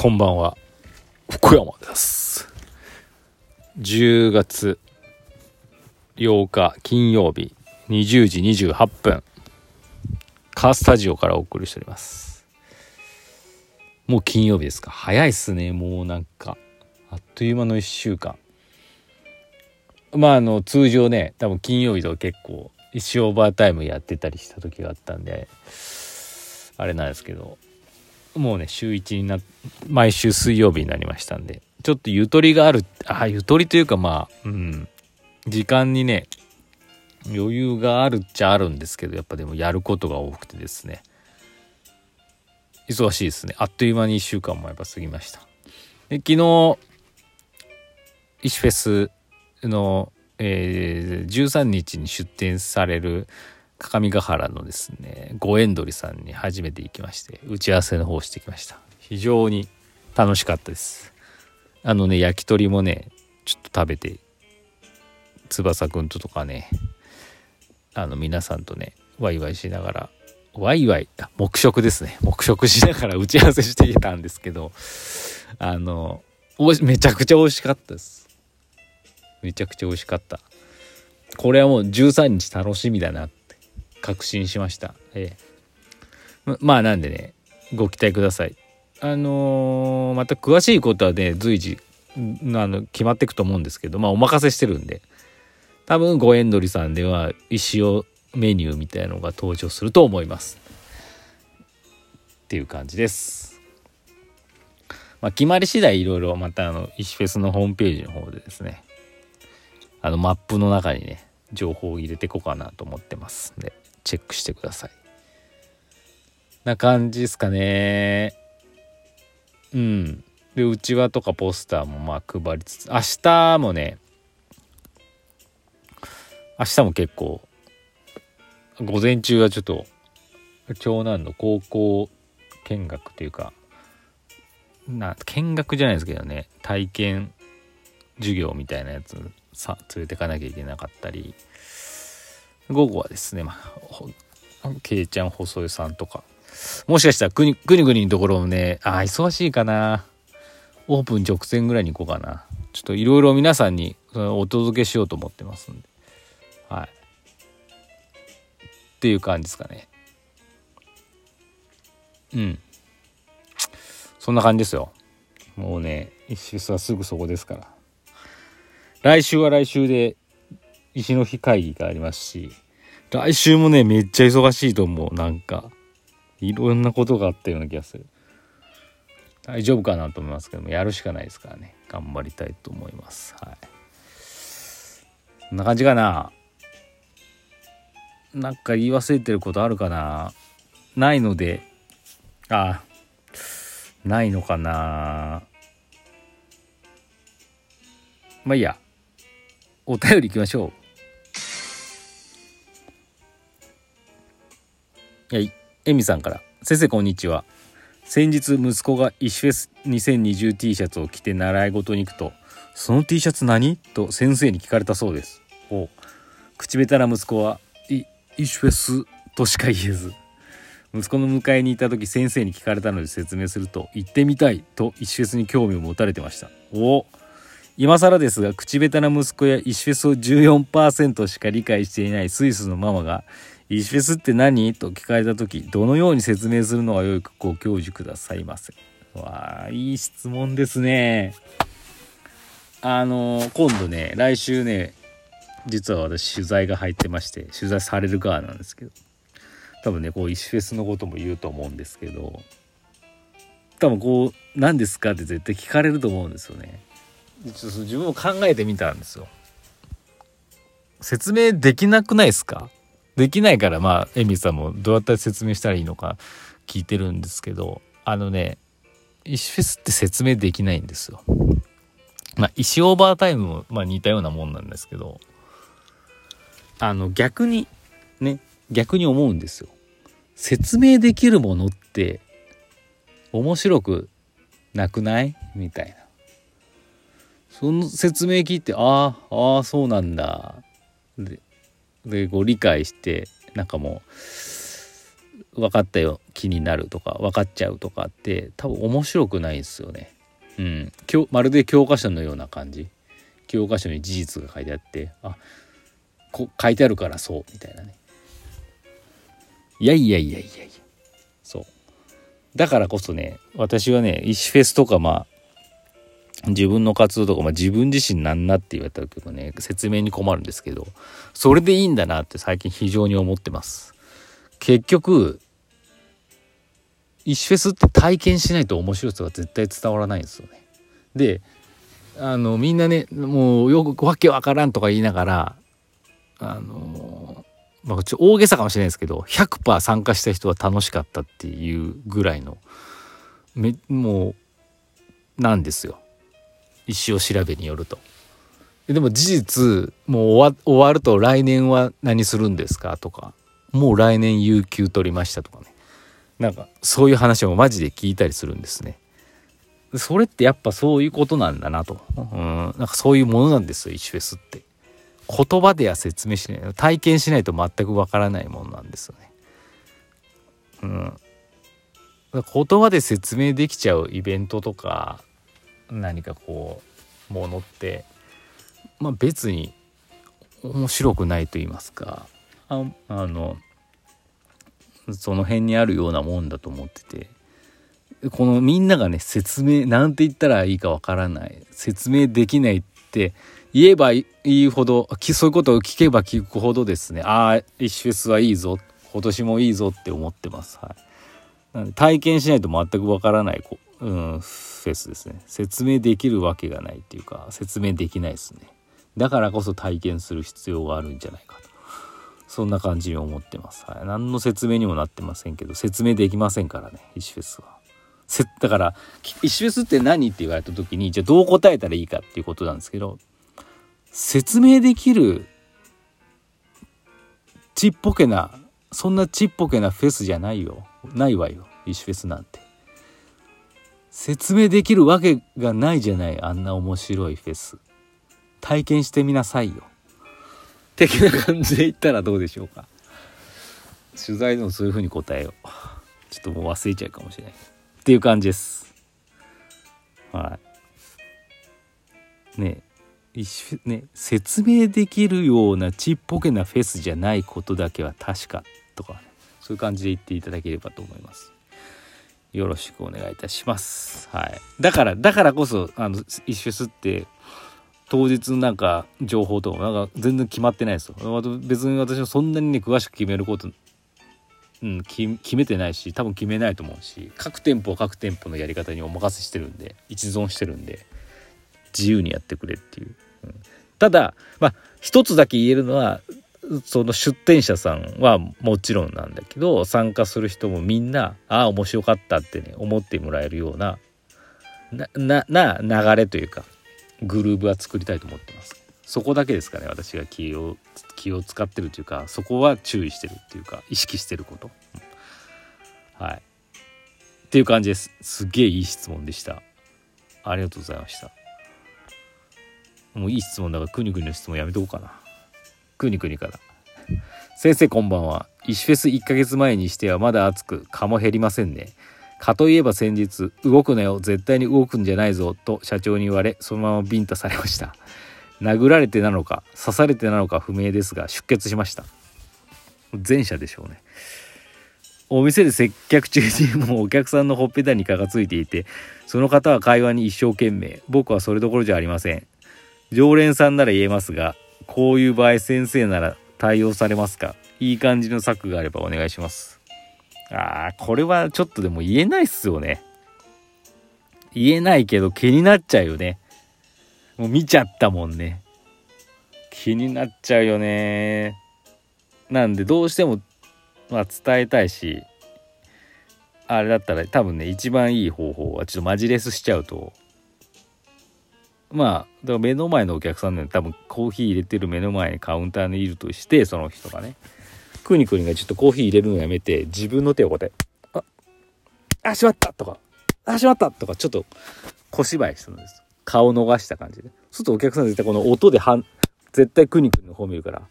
こんばんは。福山です。10月8日金曜日20時28分。カースタジオからお送りしております。もう金曜日ですか。早いっすね。もうなんかあっという間の1週間。まああの通常ね多分金曜日と結構一オーバータイムやってたりした時があったんであれなんですけど。もうね週1にな毎週水曜日になりましたんでちょっとゆとりがあるあゆとりというかまあうん。時間にね余裕があるっちゃあるんですけどやっぱでもやることが多くてですね。忙しいですね。あっという間に1週間もやっぱ過ぎました。で昨日石フェスの、えー、13日に出展される各務原のですね五円鳥さんに初めて行きまして打ち合わせの方してきました。非常に楽しかったです。あのね焼き鳥もねちょっと食べて翼くんととかねあの皆さんとねワイワイしながらワイワイ黙食ですね。黙食しながら 打ち合わせしてきたんですけどあのめちゃくちゃ美味しかったです。めちゃくちゃ美味しかった。これはもう13日楽しみだなって確信しました。え、まあなんでねご期待ください。あのー、また詳しいことはね随時あの決まっていくと思うんですけどまあお任せしてるんで多分ご縁取りさんでは石尾メニューみたいのが登場すると思います。っていう感じです。まあ、決まり次第いろいろまたあの石フェスのホームページの方でですねあのマップの中にね情報を入れていこうかなと思ってますんでチェックしてください。な感じですかね。うん。でうちわとかポスターもまあ配りつつ明日もね明日も結構午前中はちょっと長男の高校見学というかな見学じゃないですけどね体験授業みたいなやつさ連れてかなきゃいけなかったり午後はですね、まあ、けいちゃん細江さんとか、もしかしたらくにくにくにのところもね、あ、忙しいかな。オープン直前ぐらいに行こうかな。ちょっといろいろ皆さんにお届けしようと思ってますんで。はい。っていう感じですかね。うん。そんな感じですよ。もうね、一周はすぐそこですから。来週は来週で石の日会議がありますし、来週もね、めっちゃ忙しいと思う。なんか、いろんなことがあったような気がする。大丈夫かなと思いますけども、やるしかないですからね。頑張りたいと思います。はい。こんな感じかな。なんか言い忘れてることあるかな。ないので、あ、ないのかな。まあいいや。お便り行きましょう。はい、エミさんから。先生こんにちは。先日息子が石フェス 2020T シャツを着て習い事に行くと「その T シャツ何?」と先生に聞かれたそうです。お。口下手な息子は「い石フェス」としか言えず。息子の迎えに行った時先生に聞かれたので説明すると「行ってみたい」と石フェスに興味を持たれてました。お。今更ですが口下手な息子や石フェスを14%しか理解していないスイスのママが石フェスって何？と聞かれた時どのように説明するのがよいかご教授くださいませ。わあいい質問ですね。あの今度ね来週ね実は私取材が入ってまして取材される側なんですけど多分ねこう石フェスのことも言うと思うんですけど多分こう何ですかって絶対聞かれると思うんですよね。ちょっと自分も考えてみたんですよ。説明できなくないですか？できないからまあエミさんもどうやったら説明したらいいのか聞いてるんですけどあのね石フェスって説明できないんですよ。まあ石オーバータイムも、まあ、似たようなもんなんですけどあの逆にね逆に思うんですよ。説明できるものって面白くなくない？みたいな。その説明聞いてああああそうなんだででこう理解してなんかもう分かったよ気になるとか分かっちゃうとかって多分面白くないんですよね。うん、まるで教科書のような感じ。教科書に事実が書いてあってあこ書いてあるからそうみたいなね。いやいやいやいやいや。そう。だからこそね私はね石フェスとかまあ自分の活動とか、まあ、自分自身なんなって言われたけどね説明に困るんですけどそれでいいんだなって最近非常に思ってます結局石フェスって体験しないと面白さが絶対伝わらないんですよね。であのみんなねもうよくわけわからんとか言いながらあのまあちょ大げさかもしれないですけど100%参加した人は楽しかったっていうぐらいのめもうなんですよ一生調べによると。でも事実もう終わ終わると来年は何するんですかとかもう来年有給取りましたとかねなんかそういう話をマジで聞いたりするんですね。それってやっぱそういうことなんだなと。うん、なんかそういうものなんですよ、石フェスって。言葉では説明しない。体験しないと全くわからないものなんですよね。うん。言葉で説明できちゃうイベントとか、何かこう、ものって、まあ別に面白くないと言いますか、ああの、その辺にあるようなもんだと思ってて。このみんながね説明なんて言ったらいいかわからない。説明できないって言えばいいほどそういうことを聞けば聞くほどですね。ああ石フェスはいいぞ。今年もいいぞって思ってます。はい、体験しないと全くわからないこ、うん、フェスですね説明できるわけがないっていうか説明できないですねだからこそ体験する必要があるんじゃないかとそんな感じに思ってます。はい。何の説明にもなってませんけど、説明できませんからね、石フェスは。せだから、石フェスって何って言われた時に、じゃあどう答えたらいいかっていうことなんですけど、説明できるちっぽけな、そんなちっぽけなフェスじゃないよ。ないわよ、石フェスなんて。説明できるわけがないじゃない、あんな面白いフェス。体験してみなさいよ。的な感じで言ったらどうでしょうか。取材でもそういう風に答えよう。ちょっともう忘れちゃうかもしれない。っていう感じです。はい。ね一ね説明できるようなちっぽけなフェスじゃないことだけは確かとか、ね、そういう感じで言っていただければと思います。よろしくお願いいたしますはいだからだからこそあの一フェスって当日なんか情報とかなんか全然決まってないですよ。別に私はそんなにね詳しく決めること、うん、決めてないし多分決めないと思うし各店舗は各店舗のやり方にお任せしてるんで一存してるんで自由にやってくれっていう。うん、ただまあ一つだけ言えるのはその出店者さんはもちろんなんだけど参加する人もみんなああ面白かったってね思ってもらえるようななな流れというかグルーブは作りたいと思ってます。そこだけですかね私が気を気を使ってるというかそこは注意してるっていうか意識してること、はい。っていう感じです。すげえいい質問でした。ありがとうございました。もういい質問だからくにくにの質問やめとこうかな。くにくにから先生こんばんは石フェス1ヶ月前にしてはまだ暑く蚊も減りませんねかといえば先日、動くなよ、絶対に動くんじゃないぞ、と社長に言われ、そのままビンタされました。殴られてなのか、刺されてなのか不明ですが、出血しました。前者でしょうね。お店で接客中にもうお客さんのほっぺたに蚊がついていて、その方は会話に一生懸命。僕はそれどころじゃありません。常連さんなら言えますが、こういう場合先生なら対応されますか？いい感じの策があればお願いします。ああ、これはちょっとでも言えないっすよね。言えないけど気になっちゃうよね。もう見ちゃったもんね。気になっちゃうよね。なんでどうしても、まあ伝えたいし、あれだったら多分ね、一番いい方法はちょっとマジレスしちゃうと、まあ、だから目の前のお客さんで多分コーヒー入れてる目の前にカウンターにいるとして、その人がね。くにくにがちょっとコーヒー入れるのやめて、自分の手をこうやって、あ、あ、しまったとか、あ、しまったとか、ちょっと小芝居するんです。顔を逃した感じで。そうするとお客さん絶対この音ではん、絶対くにくにの方見るから。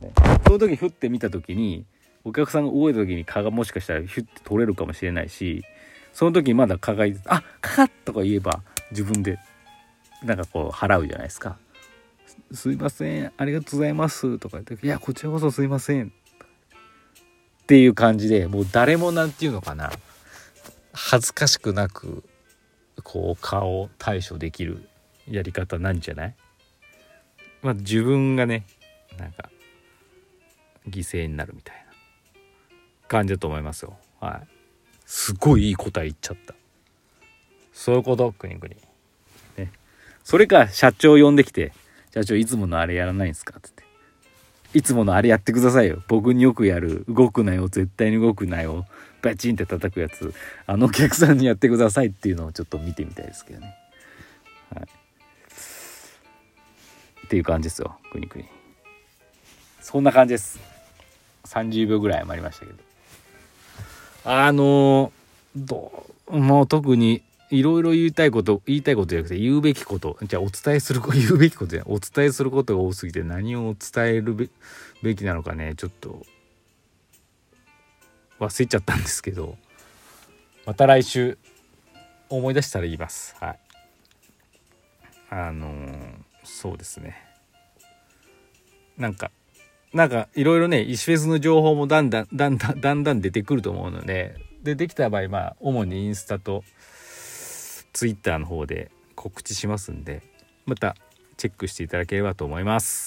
ね、その時ふって見た時に、お客さんが動いた時に蚊がもしかしたらヒュッて取れるかもしれないしその時まだ蚊がいて「あ蚊!」とか言えば自分でなんかこう払うじゃないですか。すいませんありがとうございますとか言って「いやこちらこそすいません」っていう感じでもう誰もなんていうのかな。恥ずかしくなくこう顔を対処できるやり方なんじゃない？まあ自分がねなんか犠牲になるみたいな感じだと思いますよ。はい。すごいいい答え言っちゃった。そういうこと？くにくにねそれか社長呼んできて「社長いつものあれやらないんですか?」ってって「いつものあれやってくださいよ。僕によくやる。動くなよ。絶対に動くなよ。バチンって叩くやつ。あのお客さんにやってください」っていうのをちょっと見てみたいですけどね。はい。っていう感じですよ。くにくにそんな感じです。30秒ぐらい余りましたけど。あのどうもう特にいろいろ言いたいこと言いたいことじゃなくて言うべきこと。じゃあお伝えする 言うべきことじゃお伝えすることが多すぎて何を伝えるべべきなのかね。ちょっと忘れちゃったんですけど。また来週思い出したら言います。はい。あのー、そうですね。なんかなんかいろいろね石フェスの情報もだんだんだんだんだんだん出てくると思うので。でできた場合まあ主にインスタと Twitter の方で告知しますんでまたチェックしていただければと思います。